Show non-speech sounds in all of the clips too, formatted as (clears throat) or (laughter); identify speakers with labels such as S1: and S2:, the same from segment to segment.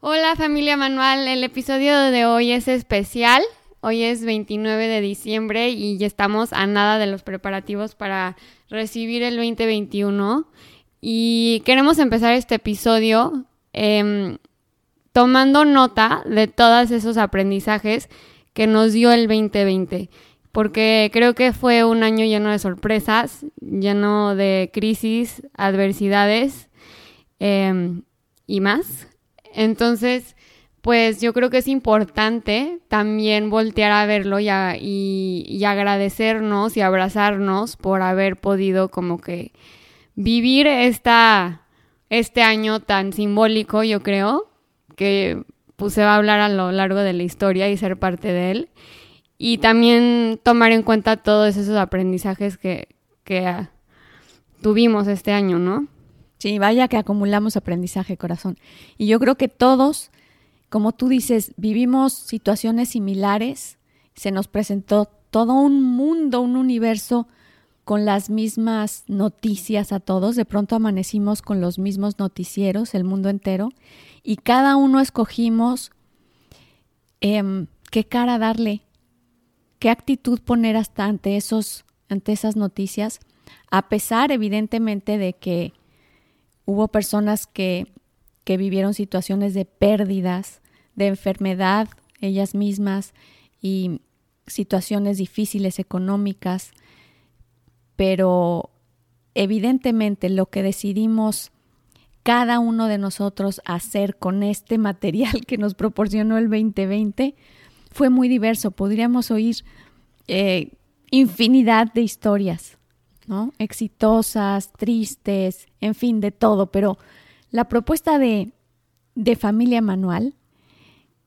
S1: Hola familia Manual, el episodio de hoy es especial. Hoy es 29 de diciembre y ya estamos a nada de los preparativos para recibir el 2021. Y queremos empezar este episodio em, tomando nota de todos esos aprendizajes que nos dio el 2020. Porque creo que fue un año lleno de sorpresas, lleno de crisis, adversidades em, y más. Entonces, pues yo creo que es importante también voltear a verlo y, a- y- y agradecernos y abrazarnos por haber podido como que vivir esta, este año tan simbólico, yo creo, que pues se va a hablar a lo largo de la historia y ser parte de él. Y también tomar en cuenta todos esos aprendizajes que, que ah, tuvimos este año, ¿no?
S2: Sí, vaya que acumulamos aprendizaje, corazón. Y yo creo que todos, como tú dices, vivimos situaciones similares. Se nos presentó todo un mundo, un universo con las mismas noticias a todos. De pronto amanecimos con los mismos noticieros, el mundo entero. Y cada uno escogimos em, qué cara darle, qué actitud poner hasta ante esos, ante esas noticias, a pesar, evidentemente, de que hubo personas que, que vivieron situaciones de pérdidas, de enfermedad, ellas mismas, y situaciones difíciles económicas, pero evidentemente lo que decidimos cada uno de nosotros hacer con este material que nos proporcionó el 2020 fue muy diverso. Podríamos oír eh, infinidad de historias, ¿no? Exitosas, tristes, en fin, de todo. Pero la propuesta de, de Familia Manual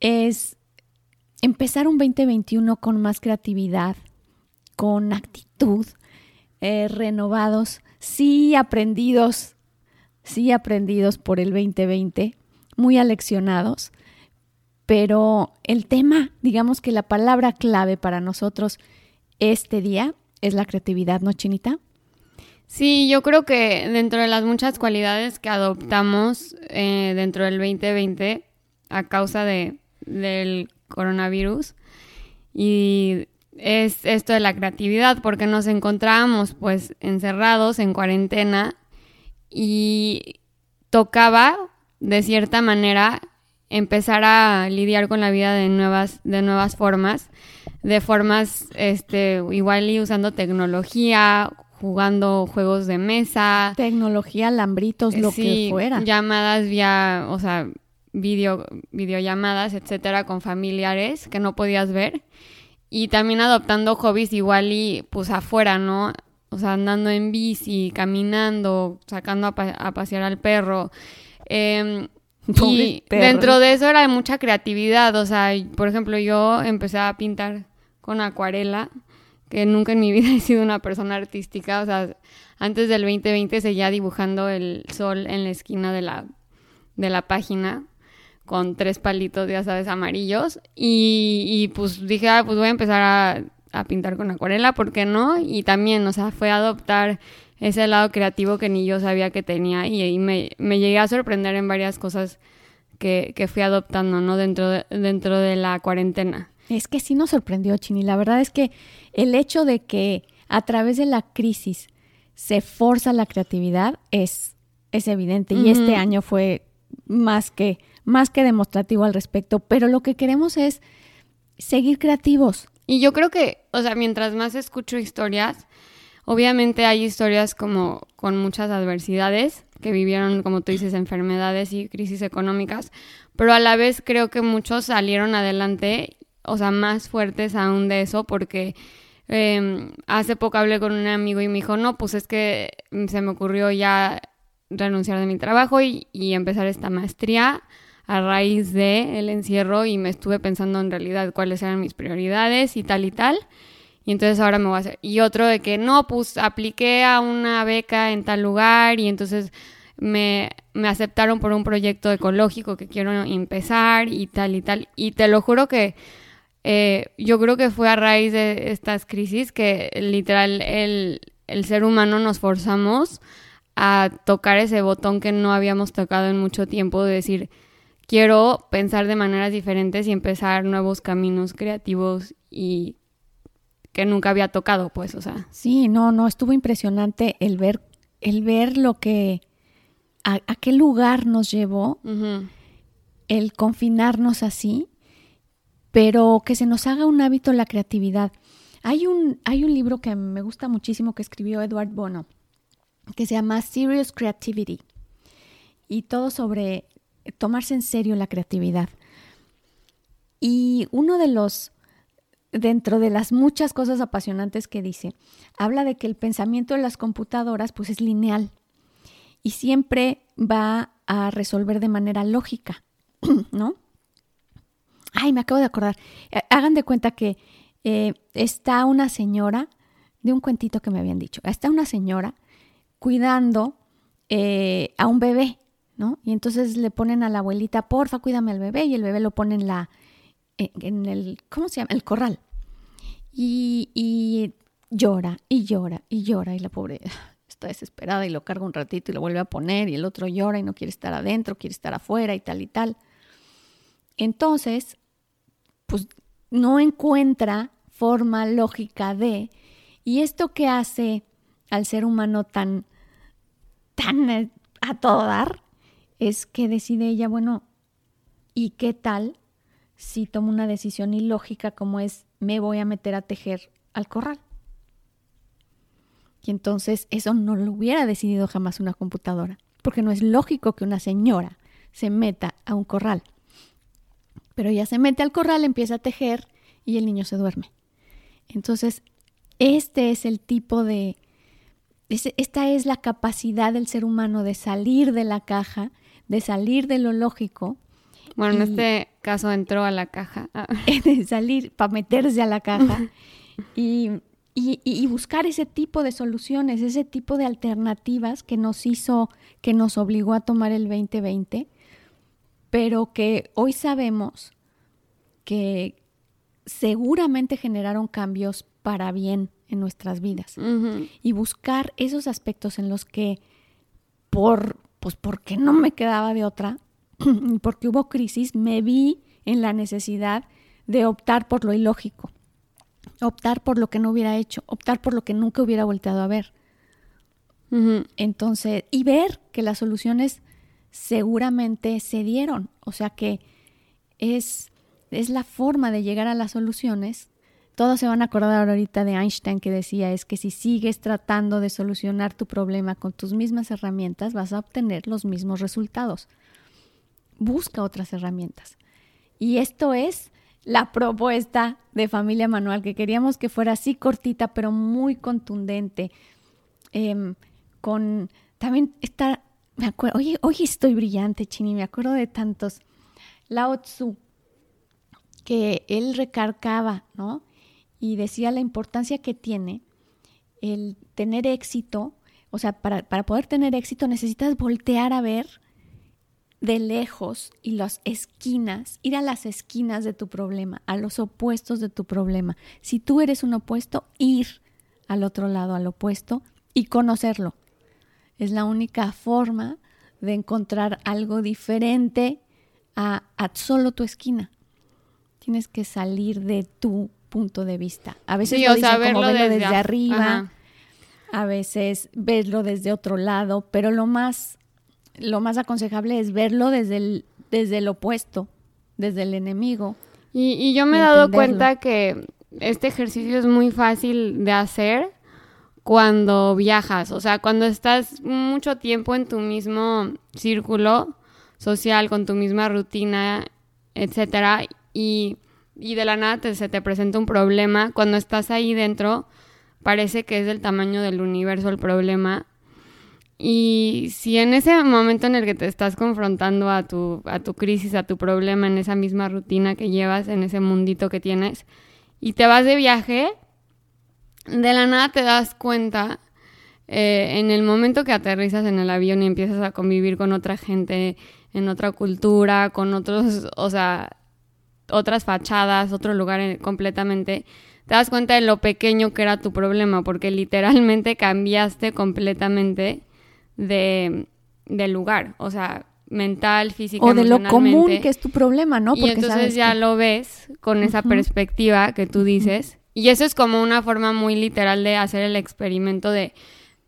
S2: es empezar un 2021 con más creatividad, con actitud, eh, renovados, sí aprendidos, sí aprendidos por el 2020, muy aleccionados, pero el tema, digamos que la palabra clave para nosotros este día es la creatividad, ¿no, Chinita?
S1: Sí, yo creo que dentro de las muchas cualidades que adoptamos eh, dentro del 2020 a causa de, del coronavirus y es esto de la creatividad porque nos encontrábamos pues encerrados en cuarentena y tocaba de cierta manera empezar a lidiar con la vida de nuevas de nuevas formas de formas este igual y usando tecnología jugando juegos de mesa.
S2: Tecnología, alambritos, lo
S1: sí,
S2: que fuera.
S1: llamadas vía o sea video videollamadas etcétera con familiares que no podías ver. Y también adoptando hobbies igual y pues afuera no o sea andando en bici caminando sacando a, pa- a pasear al perro. Em, (laughs) y
S2: perro.
S1: dentro de eso era mucha creatividad, o sea, por ejemplo, yo empecé a pintar con acuarela, que nunca en mi vida (laughs) he sido una persona artística, o sea, antes del 2020 seguía dibujando el sol en la esquina de la, de la página con tres palitos, ya sabes, amarillos, y, pues dije, ah, pues voy a empezar a, a pintar con acuarela, ¿por qué no? Y también, o sea, fue adoptar ese lado creativo que ni yo sabía que tenía y, y me, me llegué a sorprender en varias cosas que, que fui adoptando, ¿no? Dentro de, dentro de la cuarentena.
S2: Es que sí nos sorprendió, Chini. La verdad es que el hecho de que a través de la crisis se forza la creatividad es, es evidente. Y este año fue más que, más que demostrativo al respecto. Pero lo que queremos es seguir creativos.
S1: Y yo creo que, o sea, mientras más escucho historias, obviamente hay historias como con muchas adversidades que vivieron, como tú dices, enfermedades y crisis económicas, pero a la vez creo que muchos salieron adelante, o sea, más fuertes aún de eso, porque eh, hace poco hablé con un amigo y me dijo, no, pues es que se me ocurrió ya renunciar de mi trabajo y, y empezar esta maestría a raíz del el encierro y me estuve pensando en realidad cuáles eran mis prioridades y tal y tal. Y entonces ahora me voy a hacer. Y otro de que no, pues apliqué a una beca en tal lugar y entonces me, me aceptaron por un proyecto ecológico que quiero empezar y tal y tal. Y te lo juro que eh, yo creo que fue a raíz de estas crisis que literal el, el ser humano nos forzamos a tocar ese botón que no habíamos tocado en mucho tiempo de decir, quiero pensar de maneras diferentes y empezar nuevos caminos creativos y que nunca había tocado, pues, o sea.
S2: Sí, no, no, estuvo impresionante el ver, el ver lo que, a, qué lugar nos llevó el confinarnos así, pero que se nos haga un hábito la creatividad. Hay un, hay un libro que me gusta muchísimo que escribió Edward Bono, que se llama Serious Creativity, y todo sobre tomarse en serio la creatividad. Y uno de los dentro de las muchas cosas apasionantes que dice, habla de que el pensamiento de las computadoras pues es lineal y siempre va a resolver de manera lógica, (clears throat) ¿no? Ay, me acabo de acordar. Eh, hagan de cuenta que eh, está una señora, de un cuentito que me habían dicho, está una señora cuidando eh, a un bebé, ¿no? Y entonces le ponen a la abuelita, porfa, cuídame al bebé, y el bebé lo pone en la, en el, ¿cómo se llama? El corral. Y, llora y llora y llora y la pobre (laughs) está desesperada y lo carga un ratito y lo vuelve a poner y el otro llora y no quiere estar adentro, quiere estar afuera y tal y tal. Entonces, pues no encuentra forma lógica de, y esto que hace al ser humano tan, tan eh, a todo dar, es que decide ella, bueno, ¿y qué tal si tomo una decisión ilógica como es me voy a meter a tejer al corral. Y entonces eso no lo hubiera decidido jamás una computadora, porque no es lógico que una señora se meta a un corral. Pero ella se mete al corral, empieza a tejer y el niño se duerme. Entonces, este es el tipo de... esta es la capacidad del ser humano de salir de la caja, de salir de lo lógico
S1: bueno, en este caso entró a la caja. Ah. (laughs)
S2: De salir para meterse a la caja y, y, buscar ese tipo de soluciones, ese tipo de alternativas que nos hizo, que nos obligó a tomar el 2020, pero que hoy sabemos que seguramente generaron cambios para bien en nuestras vidas. Y buscar esos aspectos en los que por, pues porque no me quedaba de otra, (clears throat) porque hubo crisis, me vi en la necesidad de optar por lo ilógico, optar por lo que no hubiera hecho, optar por lo que nunca hubiera volteado a ver. Entonces, y ver que las soluciones seguramente se dieron, o sea que es, es la forma de llegar a las soluciones. Todos se van a acordar ahorita de Einstein que decía es que si sigues tratando de solucionar tu problema con tus mismas herramientas, vas a obtener los mismos resultados busca otras herramientas. Y esto es la propuesta de Familia Manual, que queríamos que fuera así cortita, pero muy contundente. Em, con también está, hoy, hoy estoy brillante, Chini, me acuerdo de tantos. Lao Tzu, que él recargaba, ¿no? Y decía la importancia que tiene el tener éxito. O sea, para, para poder tener éxito necesitas voltear a ver de lejos y las esquinas, ir a las esquinas de tu problema, a los opuestos de tu problema. Si tú eres un opuesto, ir al otro lado, al opuesto, y conocerlo. Es la única forma de encontrar algo diferente a, solo tu esquina. Tienes que salir de tu punto de vista. A veces lo verlo, desde, arriba, a veces verlo desde otro lado, pero lo más lo más aconsejable es verlo desde el, desde el opuesto, desde el enemigo.
S1: Y, yo me he dado cuenta que este ejercicio es muy fácil de hacer cuando viajas, o sea, cuando estás mucho tiempo en tu mismo círculo social, con tu misma rutina, etcétera, y, y de la nada se te presenta un problema, cuando estás ahí dentro, parece que es del tamaño del universo el problema, Y si en ese momento en el que te estás confrontando a tu, a tu crisis, a tu problema, en esa misma rutina que llevas, en ese mundito que tienes, y te vas de viaje, de la nada te das cuenta, eh, en el momento que aterrizas en el avión y empiezas a convivir con otra gente, en otra cultura, con otros, o sea, otras fachadas, otro lugar completamente, te das cuenta de lo pequeño que era tu problema, porque literalmente cambiaste completamente de, lugar, o sea, mental, físico,
S2: O de lo común que es tu problema, ¿no?
S1: Porque y entonces ya lo ves con esa perspectiva que tú dices. Y eso es como una forma muy literal de hacer el experimento de,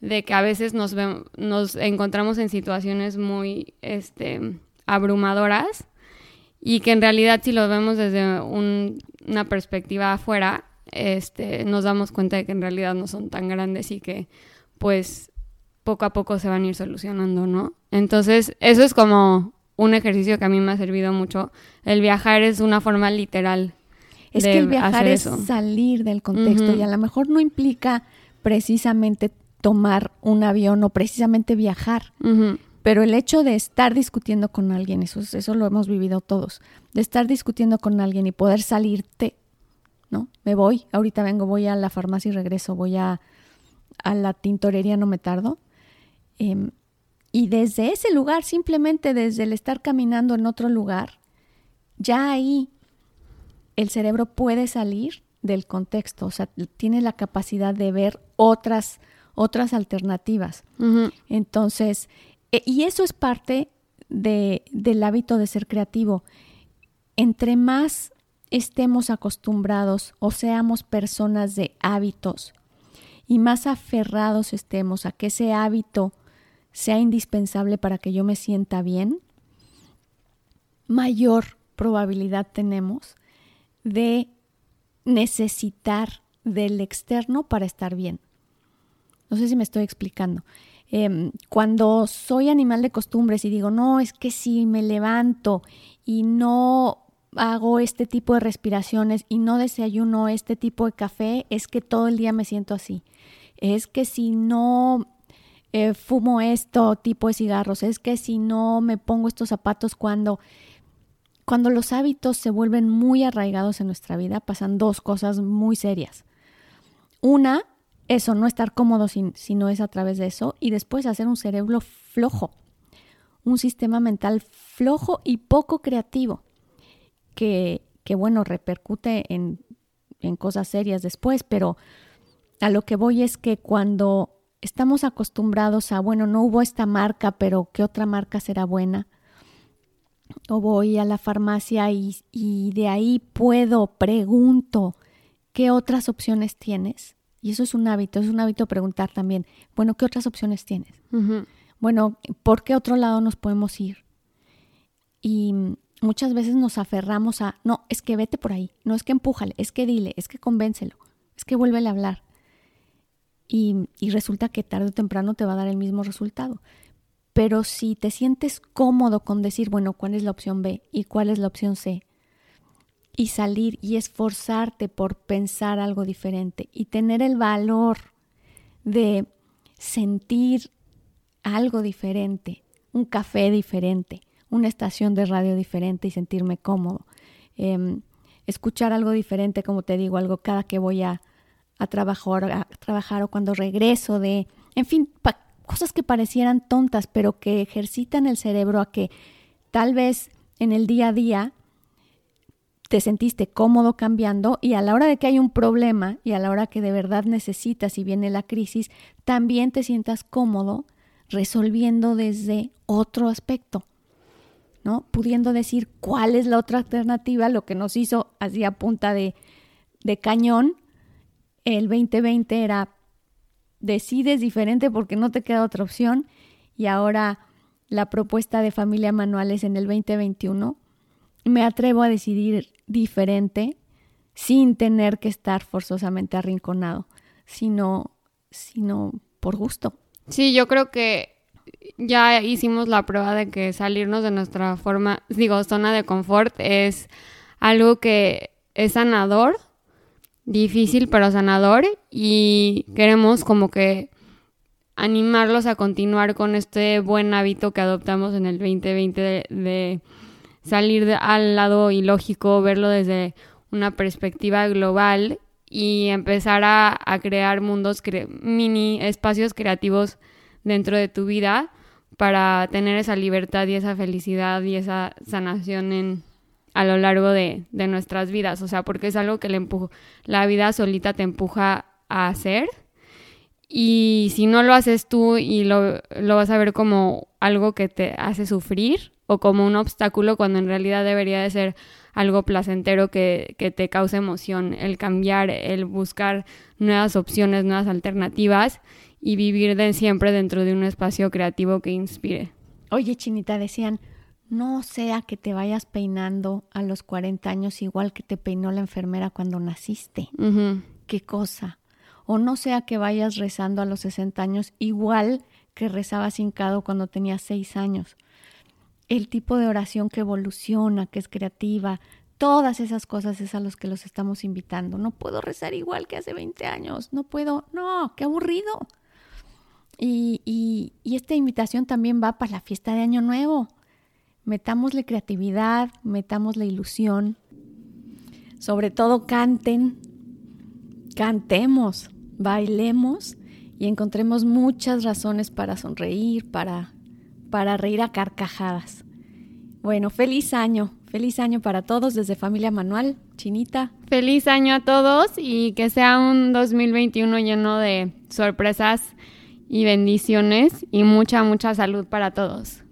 S1: de que a veces nos, nos encontramos en situaciones muy este, abrumadoras y que en realidad si lo vemos desde una perspectiva afuera, este, nos damos cuenta de que en realidad no son tan grandes y que pues poco a poco se van a ir solucionando, ¿no? Entonces, eso es como un ejercicio que a mí me ha servido mucho. El viajar es una forma literal.
S2: Es que el viajar es salir del contexto y a lo mejor no implica precisamente tomar un avión o precisamente viajar. Pero el hecho de estar discutiendo con alguien, eso, eso lo hemos vivido todos, de estar discutiendo con alguien y poder salirte, ¿no? Me voy, ahorita vengo, voy a la farmacia y regreso, voy a, a la tintorería, no me tardo. Em, y desde ese lugar, simplemente desde el estar caminando en otro lugar, ya ahí el cerebro puede salir del contexto, o sea, tiene la capacidad de ver otras, otras alternativas. Entonces, e, y eso es parte de, del hábito de ser creativo. Entre más estemos acostumbrados o seamos personas de hábitos y más aferrados estemos a que ese hábito sea indispensable para que yo me sienta bien, mayor probabilidad tenemos de necesitar del externo para estar bien. No sé si me estoy explicando. Em, cuando soy animal de costumbres y digo, no, es que si me levanto y no hago este tipo de respiraciones y no desayuno este tipo de café, es que todo el día me siento así. Es que si no eh, fumo esto tipo de cigarros, es que si no me pongo estos zapatos cuando, cuando los hábitos se vuelven muy arraigados en nuestra vida, pasan dos cosas muy serias. Una, eso, no estar cómodo si, si no es a través de eso, y después hacer un cerebro flojo, un sistema mental flojo y poco creativo, que, que bueno, repercute en, en cosas serias después, pero a lo que voy es que cuando estamos acostumbrados a, bueno, no hubo esta marca, pero ¿qué otra marca será buena? O voy a la farmacia y, de ahí puedo, pregunto, ¿qué otras opciones tienes? Y eso es un hábito, es un hábito preguntar también, bueno, ¿qué otras opciones tienes? Bueno, ¿por qué otro lado nos podemos ir? Y muchas veces nos aferramos a, no, es que vete por ahí, no es que empújale, es que dile, es que convéncelo, es que vuélvele a hablar y, resulta que tarde o temprano te va a dar el mismo resultado. Pero si te sientes cómodo con decir, bueno, ¿cuál es la opción B y cuál es la opción C? Y salir y esforzarte por pensar algo diferente y tener el valor de sentir algo diferente, un café diferente, una estación de radio diferente y sentirme cómodo. Em, escuchar algo diferente, como te digo, algo cada que voy a, a trabajar, a trabajar o cuando regreso de, en fin, cosas que parecieran tontas, pero que ejercitan el cerebro a que tal vez en el día a día te sentiste cómodo cambiando y a la hora de que hay un problema y a la hora que de verdad necesitas y viene la crisis, también te sientas cómodo resolviendo desde otro aspecto, ¿no? Pudiendo decir cuál es la otra alternativa, lo que nos hizo así a punta de, de cañón, el 2020 era decides diferente porque no te queda otra opción y ahora la propuesta de familia manual es en el 2021. Me atrevo a decidir diferente sin tener que estar forzosamente arrinconado, sino, sino por gusto.
S1: Sí, yo creo que ya hicimos la prueba de que salirnos de nuestra forma, digo, zona de confort es algo que es sanador difícil pero sanador y queremos como que animarlos a continuar con este buen hábito que adoptamos en el 2020 de, salir al lado ilógico, verlo desde una perspectiva global y empezar a, crear mundos, mini espacios creativos dentro de tu vida para tener esa libertad y esa felicidad y esa sanación en, a lo largo de, de nuestras vidas. O sea, porque es algo que le empujo, la vida solita te empuja a hacer y si no lo haces tú y lo, vas a ver como algo que te hace sufrir o como un obstáculo cuando en realidad debería de ser algo placentero que, que te cause emoción, el cambiar, el buscar nuevas opciones, nuevas alternativas y vivir de siempre dentro de un espacio creativo que inspire.
S2: Oye, Chinita, decían, no sea que te vayas peinando a los 40 años igual que te peinó la enfermera cuando naciste. ¿Qué cosa? o no sea que vayas rezando a los 60 años igual que rezabas hincado cuando tenías 6 años. El tipo de oración que evoluciona, que es creativa, todas esas cosas es a los que los estamos invitando. No puedo rezar igual que hace 20 años, no puedo, no, qué aburrido. Y, y, y esta invitación también va para la fiesta de Año Nuevo. Metámosle creatividad, metámosle ilusión. Sobre todo canten, cantemos, bailemos y encontremos muchas razones para sonreír, para, para reír a carcajadas. Bueno, feliz año, feliz año para todos desde Familia Manual, Chinita.
S1: Feliz año a todos y que sea un 2021 lleno de sorpresas y bendiciones y mucha, mucha salud para todos.